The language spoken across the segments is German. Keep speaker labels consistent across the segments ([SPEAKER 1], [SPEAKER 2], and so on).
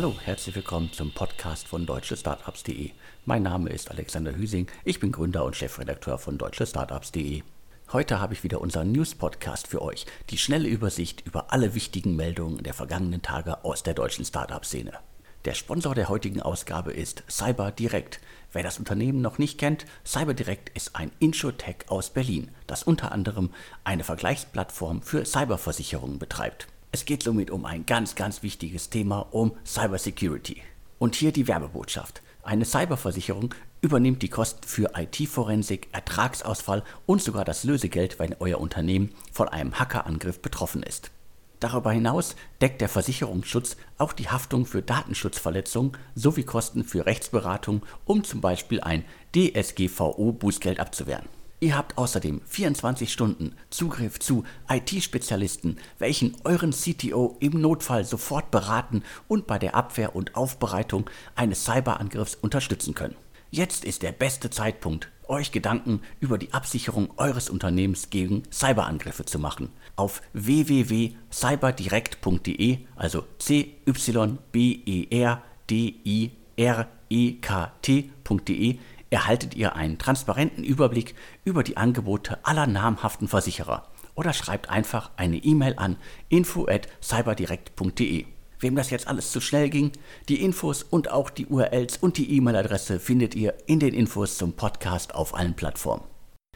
[SPEAKER 1] Hallo, herzlich willkommen zum Podcast von deutschestartups.de. Mein Name ist Alexander Hüsing, ich bin Gründer und Chefredakteur von deutschestartups.de. Heute habe ich wieder unseren News-Podcast für euch, die schnelle Übersicht über alle wichtigen Meldungen der vergangenen Tage aus der deutschen Startup-Szene. Der Sponsor der heutigen Ausgabe ist CyberDirect. Wer das Unternehmen noch nicht kennt, CyberDirect ist ein Insurtech aus Berlin, das unter anderem eine Vergleichsplattform für Cyberversicherungen betreibt. Es geht somit um ein ganz, ganz wichtiges Thema, um Cybersecurity. Und hier die Werbebotschaft. Eine Cyberversicherung übernimmt die Kosten für IT-Forensik, Ertragsausfall und sogar das Lösegeld, wenn euer Unternehmen von einem Hackerangriff betroffen ist. Darüber hinaus deckt der Versicherungsschutz auch die Haftung für Datenschutzverletzungen sowie Kosten für Rechtsberatung, um zum Beispiel ein DSGVO-Bußgeld abzuwehren. Ihr habt außerdem 24 Stunden Zugriff zu IT-Spezialisten, welchen euren CTO im Notfall sofort beraten und bei der Abwehr und Aufbereitung eines Cyberangriffs unterstützen können. Jetzt ist der beste Zeitpunkt, euch Gedanken über die Absicherung eures Unternehmens gegen Cyberangriffe zu machen. Auf www.cyberdirekt.de, also c y b e r d i r e k t.de erhaltet ihr einen transparenten Überblick über die Angebote aller namhaften Versicherer oder schreibt einfach eine E-Mail an info@cyberdirekt.de. Wem das jetzt alles zu schnell ging, die Infos und auch die URLs und die E-Mail-Adresse findet ihr in den Infos zum Podcast auf allen Plattformen.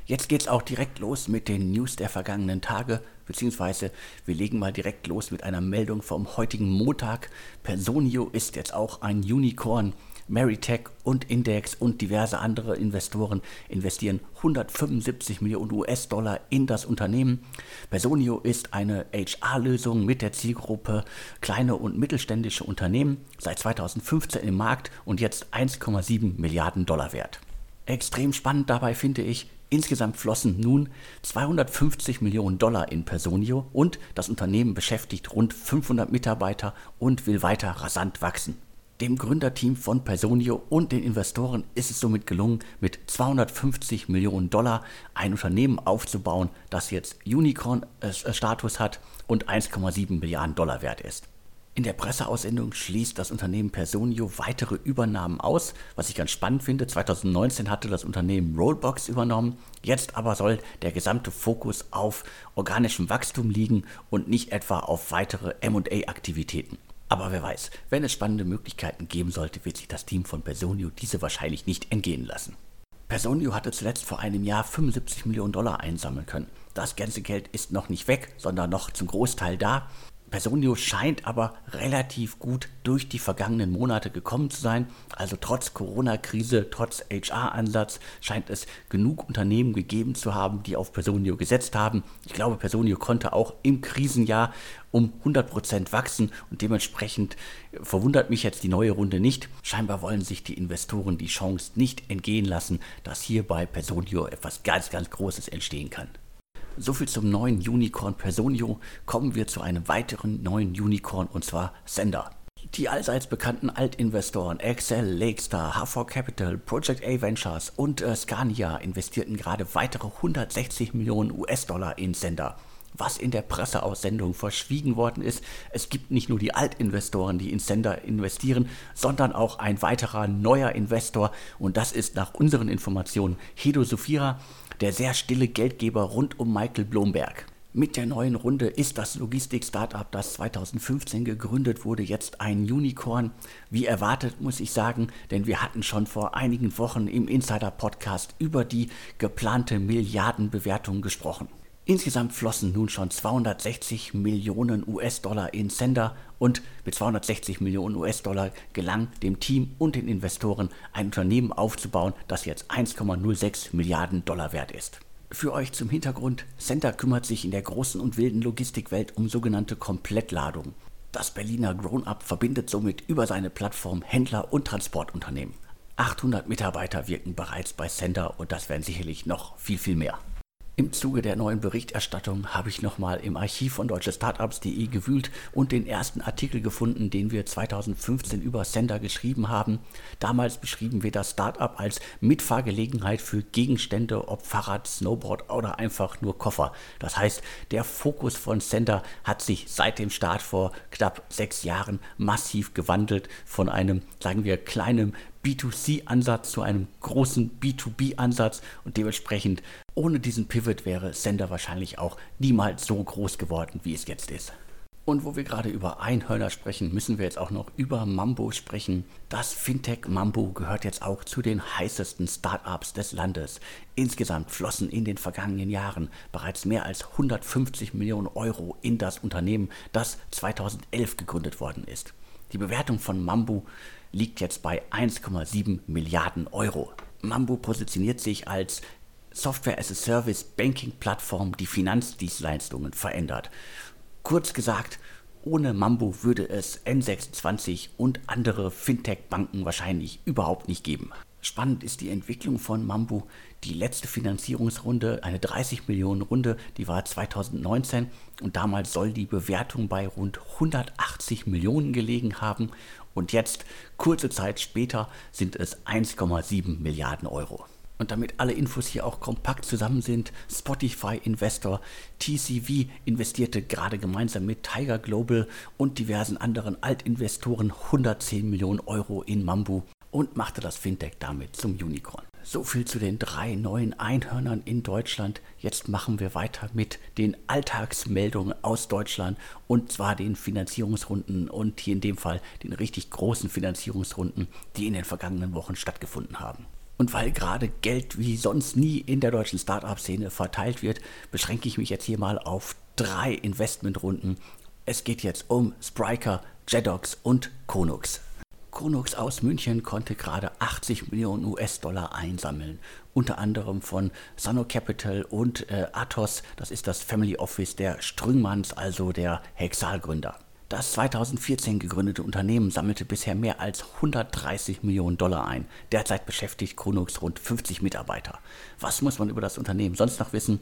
[SPEAKER 1] Jetzt geht's auch direkt los mit den News der vergangenen Tage, beziehungsweise wir legen mal direkt los mit einer Meldung vom heutigen Montag. Personio ist jetzt auch ein Unicorn. Meritech und Index und diverse andere Investoren investieren 175 Millionen US-Dollar in das Unternehmen. Personio ist eine HR-Lösung mit der Zielgruppe kleine und mittelständische Unternehmen, seit 2015 im Markt und jetzt 1,7 Milliarden Dollar wert. Extrem spannend dabei finde ich, Insgesamt flossen nun 250 Millionen Dollar in Personio und das Unternehmen beschäftigt rund 500 Mitarbeiter und will weiter rasant wachsen. Dem Gründerteam von Personio und den Investoren ist es somit gelungen, mit 250 Millionen Dollar ein Unternehmen aufzubauen, das jetzt Unicorn-Status hat und 1,7 Milliarden Dollar wert ist. In der Presseaussendung schließt das Unternehmen Personio weitere Übernahmen aus, was ich ganz spannend finde. 2019 hatte das Unternehmen Rollbox übernommen, jetzt aber soll der gesamte Fokus auf organischem Wachstum liegen und nicht etwa auf weitere MA-Aktivitäten. Aber wer weiß, wenn es spannende Möglichkeiten geben sollte, wird sich das Team von Personio diese wahrscheinlich nicht entgehen lassen. Personio hatte zuletzt vor einem Jahr 75 Millionen Dollar einsammeln können. Das ganze Geld ist noch nicht weg, sondern noch zum Großteil da. Personio scheint aber relativ gut durch die vergangenen Monate gekommen zu sein. Also trotz Corona-Krise, trotz HR-Ansatz scheint es genug Unternehmen gegeben zu haben, die auf Personio gesetzt haben. Ich glaube, Personio konnte auch im Krisenjahr um 100% wachsen und dementsprechend verwundert mich jetzt die neue Runde nicht. Scheinbar wollen sich die Investoren die Chance nicht entgehen lassen, dass hier bei Personio etwas ganz, ganz Großes entstehen kann. Soviel zum neuen Unicorn Personio. Kommen wir zu einem weiteren neuen Unicorn und zwar Sender. Die allseits bekannten Altinvestoren Excel, Lakestar, HV Capital, Project A Ventures und äh, Scania investierten gerade weitere 160 Millionen US-Dollar in Sender. Was in der Presseaussendung verschwiegen worden ist, es gibt nicht nur die Altinvestoren, die in Sender investieren, sondern auch ein weiterer neuer Investor und das ist nach unseren Informationen Hedo Sophira der sehr stille Geldgeber rund um Michael Blomberg. Mit der neuen Runde ist das Logistik-Startup, das 2015 gegründet wurde, jetzt ein Unicorn. Wie erwartet, muss ich sagen, denn wir hatten schon vor einigen Wochen im Insider-Podcast über die geplante Milliardenbewertung gesprochen. Insgesamt flossen nun schon 260 Millionen US-Dollar in Sender und mit 260 Millionen US-Dollar gelang dem Team und den Investoren ein Unternehmen aufzubauen, das jetzt 1,06 Milliarden Dollar wert ist. Für euch zum Hintergrund, Sender kümmert sich in der großen und wilden Logistikwelt um sogenannte Komplettladung. Das Berliner Grown-Up verbindet somit über seine Plattform Händler und Transportunternehmen. 800 Mitarbeiter wirken bereits bei Sender und das werden sicherlich noch viel, viel mehr. Im Zuge der neuen Berichterstattung habe ich nochmal im Archiv von deutschestartups.de gewühlt und den ersten Artikel gefunden, den wir 2015 über Sender geschrieben haben. Damals beschrieben wir das Startup als Mitfahrgelegenheit für Gegenstände, ob Fahrrad, Snowboard oder einfach nur Koffer. Das heißt, der Fokus von Sender hat sich seit dem Start vor knapp sechs Jahren massiv gewandelt von einem, sagen wir, kleinen B2C-Ansatz zu einem großen B2B-Ansatz und dementsprechend ohne diesen Pivot wäre Sender wahrscheinlich auch niemals so groß geworden, wie es jetzt ist. Und wo wir gerade über Einhörner sprechen, müssen wir jetzt auch noch über Mambo sprechen. Das Fintech Mambo gehört jetzt auch zu den heißesten Startups des Landes. Insgesamt flossen in den vergangenen Jahren bereits mehr als 150 Millionen Euro in das Unternehmen, das 2011 gegründet worden ist. Die Bewertung von Mambo liegt jetzt bei 1,7 Milliarden Euro. Mambo positioniert sich als Software as a Service Banking Plattform, die Finanzdienstleistungen verändert. Kurz gesagt, ohne Mambo würde es N26 und andere Fintech-Banken wahrscheinlich überhaupt nicht geben. Spannend ist die Entwicklung von Mambo. Die letzte Finanzierungsrunde, eine 30 Millionen Runde, die war 2019 und damals soll die Bewertung bei rund 180 Millionen gelegen haben und jetzt, kurze Zeit später, sind es 1,7 Milliarden Euro. Und damit alle Infos hier auch kompakt zusammen sind, Spotify Investor TCV investierte gerade gemeinsam mit Tiger Global und diversen anderen Altinvestoren 110 Millionen Euro in Mambu und machte das Fintech damit zum Unicorn. So viel zu den drei neuen Einhörnern in Deutschland. Jetzt machen wir weiter mit den Alltagsmeldungen aus Deutschland und zwar den Finanzierungsrunden und hier in dem Fall den richtig großen Finanzierungsrunden, die in den vergangenen Wochen stattgefunden haben. Und weil gerade Geld wie sonst nie in der deutschen Startup-Szene verteilt wird, beschränke ich mich jetzt hier mal auf drei Investmentrunden. Es geht jetzt um Spriker, Jedox und Konux. Konux aus München konnte gerade 80 Millionen US-Dollar einsammeln, unter anderem von Sano Capital und äh, Athos, das ist das Family Office der Strüngmanns, also der Hexal-Gründer. Das 2014 gegründete Unternehmen sammelte bisher mehr als 130 Millionen Dollar ein. Derzeit beschäftigt Chronux rund 50 Mitarbeiter. Was muss man über das Unternehmen sonst noch wissen?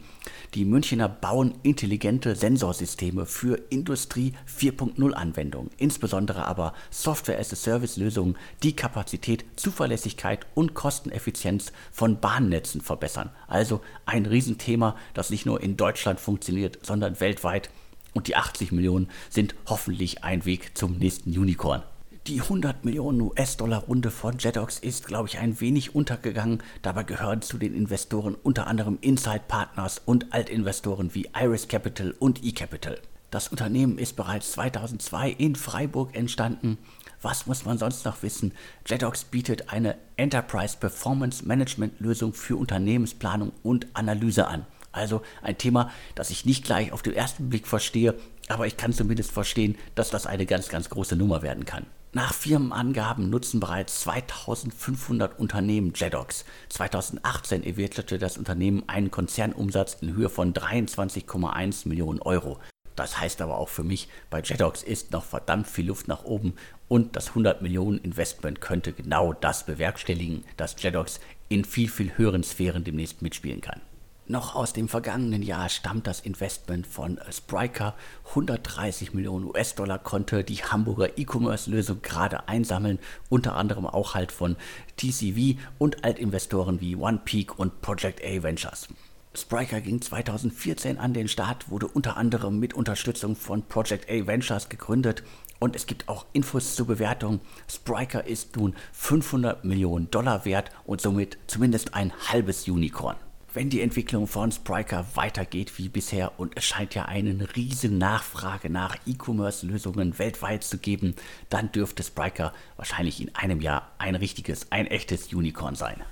[SPEAKER 1] Die Münchner bauen intelligente Sensorsysteme für Industrie 4.0 Anwendungen, insbesondere aber Software-as-a-Service-Lösungen, die Kapazität, Zuverlässigkeit und Kosteneffizienz von Bahnnetzen verbessern. Also ein Riesenthema, das nicht nur in Deutschland funktioniert, sondern weltweit und die 80 Millionen sind hoffentlich ein Weg zum nächsten Unicorn. Die 100 Millionen US-Dollar-Runde von Jedox ist, glaube ich, ein wenig untergegangen. Dabei gehören zu den Investoren unter anderem Inside Partners und Altinvestoren wie Iris Capital und eCapital. Das Unternehmen ist bereits 2002 in Freiburg entstanden. Was muss man sonst noch wissen? Jedox bietet eine Enterprise Performance Management Lösung für Unternehmensplanung und Analyse an. Also ein Thema, das ich nicht gleich auf den ersten Blick verstehe, aber ich kann zumindest verstehen, dass das eine ganz, ganz große Nummer werden kann. Nach Firmenangaben nutzen bereits 2500 Unternehmen JEDOX. 2018 erwirtschaftete das Unternehmen einen Konzernumsatz in Höhe von 23,1 Millionen Euro. Das heißt aber auch für mich, bei JEDOX ist noch verdammt viel Luft nach oben und das 100 Millionen Investment könnte genau das bewerkstelligen, dass JEDOX in viel, viel höheren Sphären demnächst mitspielen kann. Noch aus dem vergangenen Jahr stammt das Investment von Spryker. 130 Millionen US-Dollar konnte die Hamburger E-Commerce-Lösung gerade einsammeln, unter anderem auch halt von TCV und Altinvestoren wie OnePeak und Project A Ventures. Spryker ging 2014 an den Start, wurde unter anderem mit Unterstützung von Project A Ventures gegründet und es gibt auch Infos zur Bewertung. Spryker ist nun 500 Millionen Dollar wert und somit zumindest ein halbes Unicorn wenn die Entwicklung von Spryker weitergeht wie bisher und es scheint ja eine riesen Nachfrage nach E-Commerce-Lösungen weltweit zu geben, dann dürfte Spryker wahrscheinlich in einem Jahr ein richtiges, ein echtes Unicorn sein.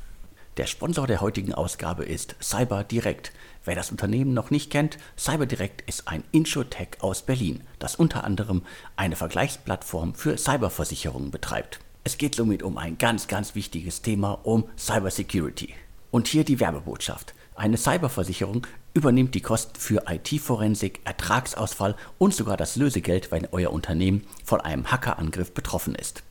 [SPEAKER 1] Der Sponsor der heutigen Ausgabe ist CyberDirect. Wer das Unternehmen noch nicht kennt, CyberDirect ist ein Insurtech aus Berlin, das unter anderem eine Vergleichsplattform für Cyberversicherungen betreibt. Es geht somit um ein ganz, ganz wichtiges Thema, um Cybersecurity. Und hier die Werbebotschaft. Eine Cyberversicherung übernimmt die Kosten für IT-Forensik, Ertragsausfall und sogar das Lösegeld, wenn euer Unternehmen von einem Hackerangriff betroffen ist.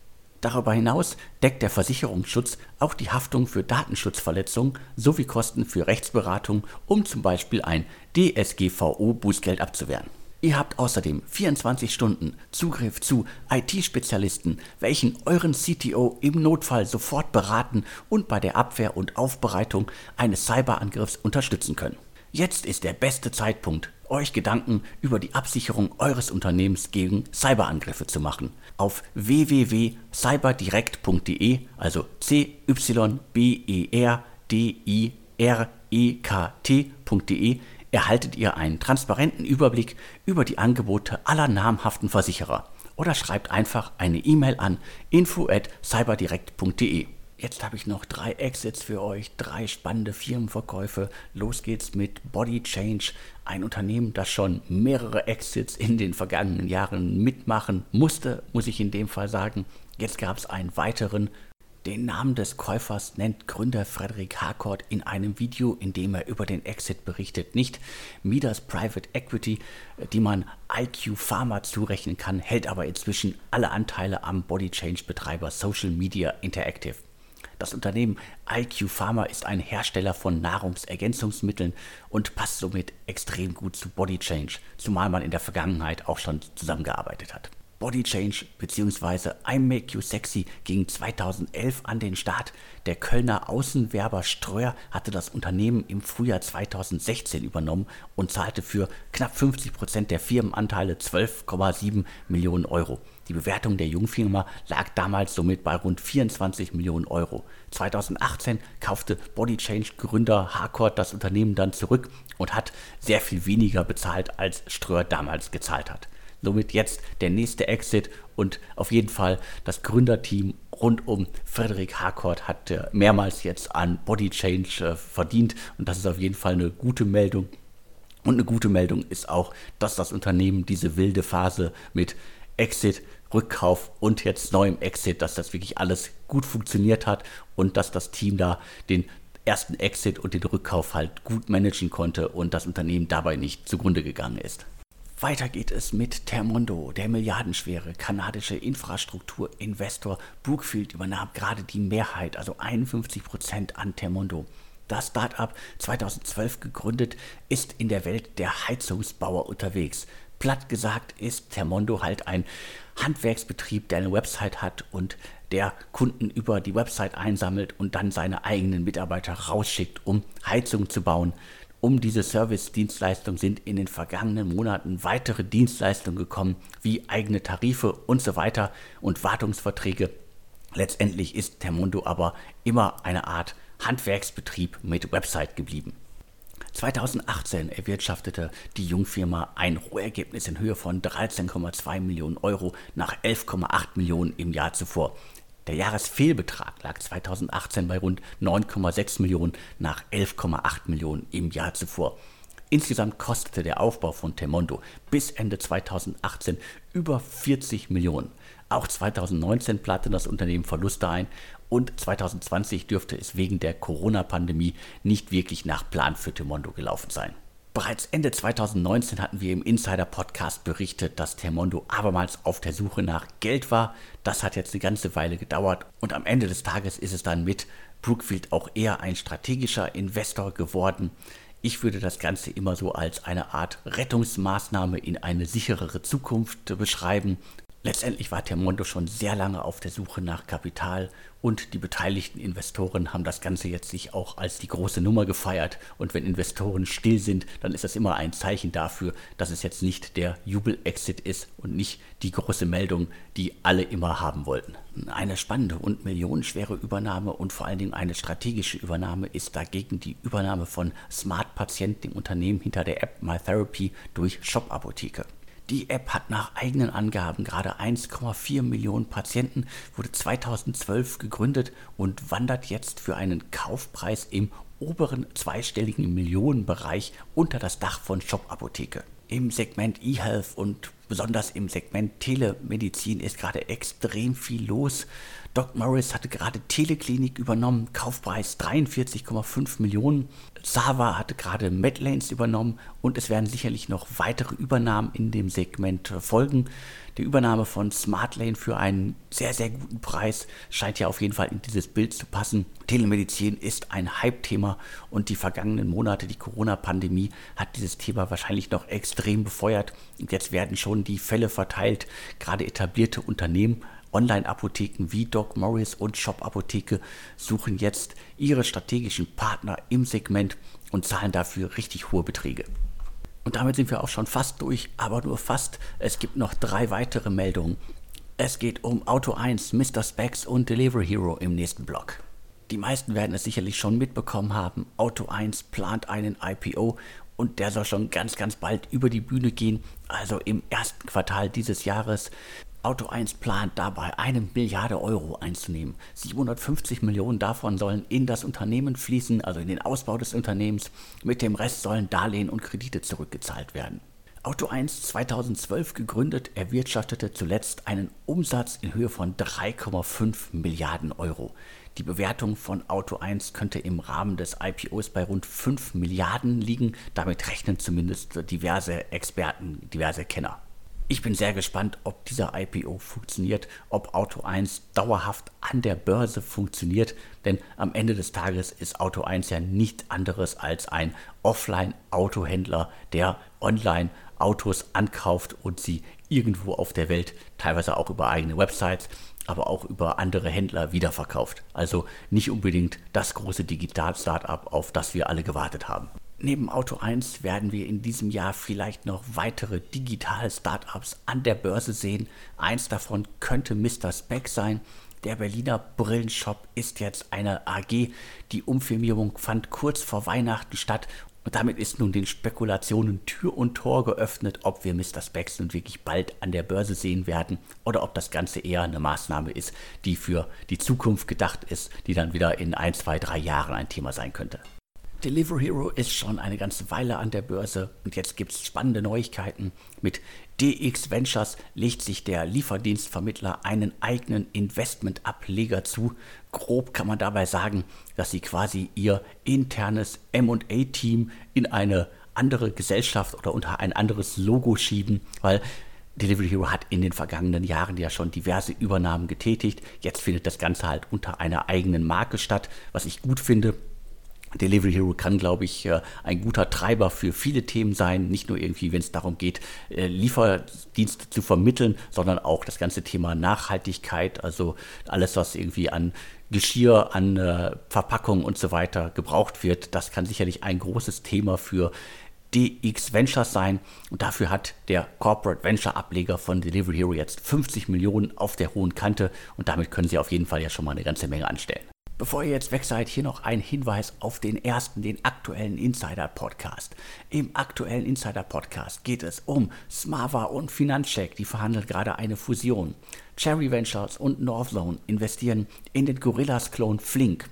[SPEAKER 1] Darüber hinaus deckt der Versicherungsschutz auch die Haftung für Datenschutzverletzungen sowie Kosten für Rechtsberatung, um zum Beispiel ein DSGVO-Bußgeld abzuwehren. Ihr habt außerdem 24 Stunden Zugriff zu IT-Spezialisten, welchen euren CTO im Notfall sofort beraten und bei der Abwehr und Aufbereitung eines Cyberangriffs unterstützen können. Jetzt ist der beste Zeitpunkt, euch Gedanken über die Absicherung eures Unternehmens gegen Cyberangriffe zu machen. Auf www.cyberdirekt.de, also c y b e r d i r e k t.de, erhaltet ihr einen transparenten Überblick über die Angebote aller namhaften Versicherer oder schreibt einfach eine E-Mail an info@cyberdirekt.de. Jetzt habe ich noch drei Exits für euch, drei spannende Firmenverkäufe. Los geht's mit Body Change, ein Unternehmen, das schon mehrere Exits in den vergangenen Jahren mitmachen musste, muss ich in dem Fall sagen. Jetzt gab es einen weiteren. Den Namen des Käufers nennt Gründer Frederik Harcourt in einem Video, in dem er über den Exit berichtet. Nicht Midas Private Equity, die man IQ Pharma zurechnen kann, hält aber inzwischen alle Anteile am Body Change Betreiber Social Media Interactive. Das Unternehmen IQ Pharma ist ein Hersteller von Nahrungsergänzungsmitteln und passt somit extrem gut zu Body Change, zumal man in der Vergangenheit auch schon zusammengearbeitet hat. Body Change bzw. I Make You Sexy ging 2011 an den Start. Der Kölner Außenwerber Ströer hatte das Unternehmen im Frühjahr 2016 übernommen und zahlte für knapp 50 Prozent der Firmenanteile 12,7 Millionen Euro. Die Bewertung der Jungfirma lag damals somit bei rund 24 Millionen Euro. 2018 kaufte Body Change Gründer Harcourt das Unternehmen dann zurück und hat sehr viel weniger bezahlt, als Ströer damals gezahlt hat somit jetzt der nächste Exit und auf jeden Fall das Gründerteam rund um Frederik Harcourt hat äh, mehrmals jetzt an Body Change äh, verdient und das ist auf jeden Fall eine gute Meldung. Und eine gute Meldung ist auch, dass das Unternehmen diese wilde Phase mit Exit, Rückkauf und jetzt neuem Exit, dass das wirklich alles gut funktioniert hat und dass das Team da den ersten Exit und den Rückkauf halt gut managen konnte und das Unternehmen dabei nicht zugrunde gegangen ist. Weiter geht es mit Termondo. Der milliardenschwere kanadische Infrastrukturinvestor Brookfield übernahm gerade die Mehrheit, also 51 Prozent an Termondo. Das Startup, 2012 gegründet, ist in der Welt der Heizungsbauer unterwegs. Platt gesagt ist Termondo halt ein Handwerksbetrieb, der eine Website hat und der Kunden über die Website einsammelt und dann seine eigenen Mitarbeiter rausschickt, um Heizungen zu bauen. Um diese Service-Dienstleistung sind in den vergangenen Monaten weitere Dienstleistungen gekommen, wie eigene Tarife und so weiter und Wartungsverträge. Letztendlich ist Termundo aber immer eine Art Handwerksbetrieb mit Website geblieben. 2018 erwirtschaftete die Jungfirma ein Rohergebnis in Höhe von 13,2 Millionen Euro nach 11,8 Millionen im Jahr zuvor. Der Jahresfehlbetrag lag 2018 bei rund 9,6 Millionen nach 11,8 Millionen im Jahr zuvor. Insgesamt kostete der Aufbau von Temondo bis Ende 2018 über 40 Millionen. Auch 2019 plante das Unternehmen Verluste ein und 2020 dürfte es wegen der Corona-Pandemie nicht wirklich nach Plan für Temondo gelaufen sein. Bereits Ende 2019 hatten wir im Insider-Podcast berichtet, dass Termondo abermals auf der Suche nach Geld war. Das hat jetzt eine ganze Weile gedauert und am Ende des Tages ist es dann mit Brookfield auch eher ein strategischer Investor geworden. Ich würde das Ganze immer so als eine Art Rettungsmaßnahme in eine sicherere Zukunft beschreiben. Letztendlich war Termondo schon sehr lange auf der Suche nach Kapital und die beteiligten Investoren haben das Ganze jetzt sich auch als die große Nummer gefeiert. Und wenn Investoren still sind, dann ist das immer ein Zeichen dafür, dass es jetzt nicht der Jubel-Exit ist und nicht die große Meldung, die alle immer haben wollten. Eine spannende und millionenschwere Übernahme und vor allen Dingen eine strategische Übernahme ist dagegen die Übernahme von Smart Patient, dem Unternehmen hinter der App MyTherapy, durch Shop Apotheke. Die App hat nach eigenen Angaben gerade 1,4 Millionen Patienten, wurde 2012 gegründet und wandert jetzt für einen Kaufpreis im oberen zweistelligen Millionenbereich unter das Dach von Shop Apotheke. Im Segment eHealth und Besonders im Segment Telemedizin ist gerade extrem viel los. Doc Morris hatte gerade Teleklinik übernommen, Kaufpreis 43,5 Millionen. Sava hatte gerade Medlanes übernommen und es werden sicherlich noch weitere Übernahmen in dem Segment folgen. Die Übernahme von Smartlane für einen sehr, sehr guten Preis scheint ja auf jeden Fall in dieses Bild zu passen. Telemedizin ist ein Hype-Thema und die vergangenen Monate, die Corona-Pandemie, hat dieses Thema wahrscheinlich noch extrem befeuert. Und jetzt werden schon die Fälle verteilt, gerade etablierte Unternehmen Online-Apotheken wie Doc Morris und Shop Apotheke suchen jetzt ihre strategischen Partner im Segment und zahlen dafür richtig hohe Beträge. Und damit sind wir auch schon fast durch, aber nur fast. Es gibt noch drei weitere Meldungen. Es geht um Auto 1, Mr. Specs und Delivery Hero im nächsten Block. Die meisten werden es sicherlich schon mitbekommen haben. Auto 1 plant einen IPO und der soll schon ganz, ganz bald über die Bühne gehen, also im ersten Quartal dieses Jahres. Auto 1 plant dabei, eine Milliarde Euro einzunehmen. 750 Millionen davon sollen in das Unternehmen fließen, also in den Ausbau des Unternehmens. Mit dem Rest sollen Darlehen und Kredite zurückgezahlt werden. Auto 1 2012 gegründet, erwirtschaftete zuletzt einen Umsatz in Höhe von 3,5 Milliarden Euro. Die Bewertung von Auto 1 könnte im Rahmen des IPOs bei rund 5 Milliarden liegen. Damit rechnen zumindest diverse Experten, diverse Kenner. Ich bin sehr gespannt, ob dieser IPO funktioniert, ob Auto 1 dauerhaft an der Börse funktioniert, denn am Ende des Tages ist Auto 1 ja nichts anderes als ein Offline-Autohändler, der online Autos ankauft und sie irgendwo auf der Welt, teilweise auch über eigene Websites, aber auch über andere Händler wiederverkauft. Also nicht unbedingt das große Digital-Startup, auf das wir alle gewartet haben. Neben Auto 1 werden wir in diesem Jahr vielleicht noch weitere digitale Startups an der Börse sehen. Eins davon könnte Mr. Spec sein. Der Berliner Brillenshop ist jetzt eine AG. Die Umfirmierung fand kurz vor Weihnachten statt und damit ist nun den Spekulationen Tür und Tor geöffnet, ob wir Mr. Specs nun wirklich bald an der Börse sehen werden oder ob das Ganze eher eine Maßnahme ist, die für die Zukunft gedacht ist, die dann wieder in ein, zwei, drei Jahren ein Thema sein könnte. Delivery Hero ist schon eine ganze Weile an der Börse und jetzt gibt es spannende Neuigkeiten. Mit DX Ventures legt sich der Lieferdienstvermittler einen eigenen Investmentableger zu. Grob kann man dabei sagen, dass sie quasi ihr internes MA-Team in eine andere Gesellschaft oder unter ein anderes Logo schieben, weil Delivery Hero hat in den vergangenen Jahren ja schon diverse Übernahmen getätigt. Jetzt findet das Ganze halt unter einer eigenen Marke statt, was ich gut finde. Delivery Hero kann, glaube ich, äh, ein guter Treiber für viele Themen sein. Nicht nur irgendwie, wenn es darum geht, äh, Lieferdienste zu vermitteln, sondern auch das ganze Thema Nachhaltigkeit, also alles, was irgendwie an Geschirr, an äh, Verpackung und so weiter gebraucht wird. Das kann sicherlich ein großes Thema für DX Ventures sein. Und dafür hat der Corporate Venture Ableger von Delivery Hero jetzt 50 Millionen auf der hohen Kante. Und damit können Sie auf jeden Fall ja schon mal eine ganze Menge anstellen. Bevor ihr jetzt weg seid, hier noch ein Hinweis auf den ersten, den aktuellen Insider Podcast. Im aktuellen Insider Podcast geht es um Smava und Finanzcheck, die verhandeln gerade eine Fusion. Cherry Ventures und Northzone investieren in den Gorillas-Klon Flink.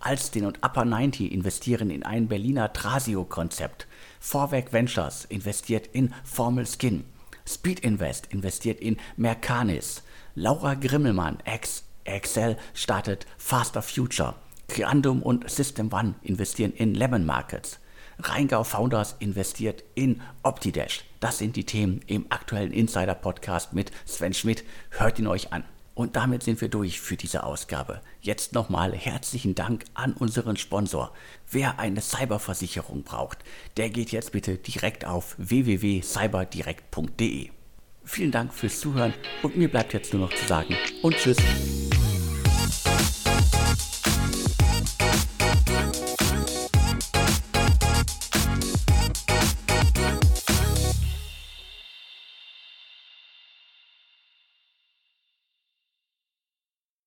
[SPEAKER 1] Alstin und Upper 90 investieren in ein Berliner Trasio-Konzept. Vorwerk Ventures investiert in Formel Skin. Speed Invest investiert in Mercanis. Laura Grimmelmann, ex Excel startet Faster Future. Creandum und System One investieren in Lemon Markets. Rheingau Founders investiert in Optidash. Das sind die Themen im aktuellen Insider Podcast mit Sven Schmidt. Hört ihn euch an. Und damit sind wir durch für diese Ausgabe. Jetzt nochmal herzlichen Dank an unseren Sponsor. Wer eine Cyberversicherung braucht, der geht jetzt bitte direkt auf www.cyberdirekt.de. Vielen Dank fürs Zuhören und mir bleibt jetzt nur noch zu sagen und tschüss.